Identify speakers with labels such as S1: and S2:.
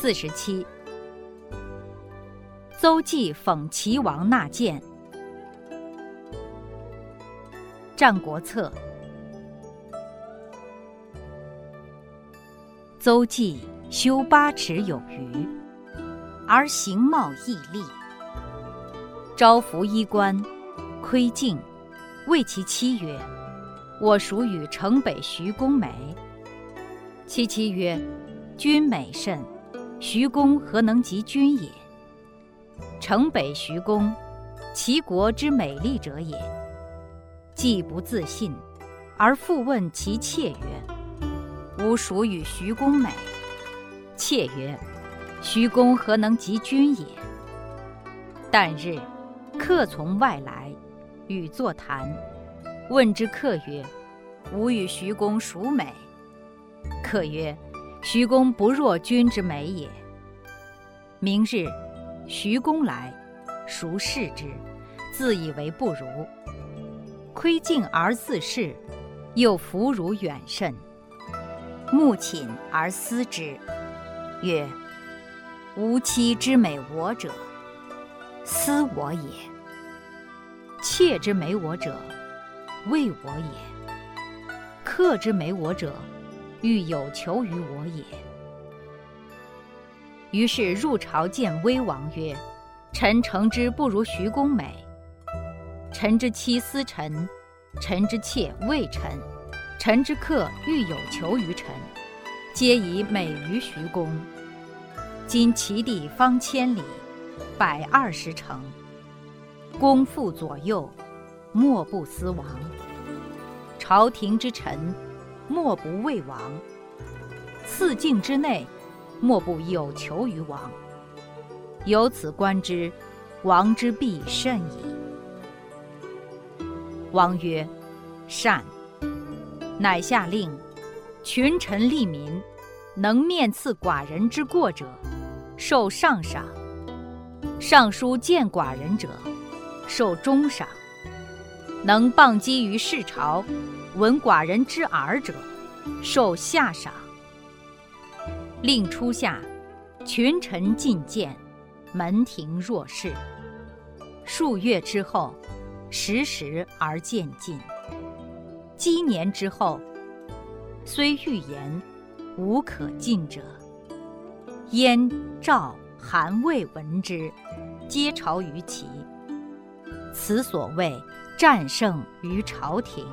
S1: 四十七。邹忌讽齐王纳谏，《战国策》。邹忌修八尺有余，而形貌异丽。朝服衣冠，窥镜，谓其妻曰：“我属与城北徐公美。”其妻曰：“君美甚，徐公何能及君也？”城北徐公，齐国之美丽者也。既不自信，而复问其妾曰：“吾孰与徐公美。”妾曰：“徐公何能及君也？”旦日。客从外来，与坐谈。问之客曰：“吾与徐公孰美？”客曰：“徐公不若君之美也。”明日，徐公来，孰视之，自以为不如。窥镜而自视，又弗如远甚。目寝而思之，曰：“吾妻之美我者。”思我也，妾之美我者，畏我也；客之美我者，欲有求于我也。于是入朝见威王曰：“臣诚之不如徐公美。臣之妻思臣，臣之妾畏臣，臣之客欲有求于臣，皆以美于徐公。今其地方千里。”百二十城，公父左右，莫不思王；朝廷之臣，莫不畏王；四境之内，莫不有求于王。由此观之，王之必甚矣。王曰：“善。”乃下令，群臣利民，能面刺寡人之过者，受上赏。上书见寡人者，受中赏；能谤讥于市朝，闻寡人之耳者，受下赏。令初夏，群臣进谏，门庭若市。数月之后，时时而渐进。积年之后，虽欲言，无可进者。燕、赵。韩魏闻之，皆朝于齐。此所谓战胜于朝廷。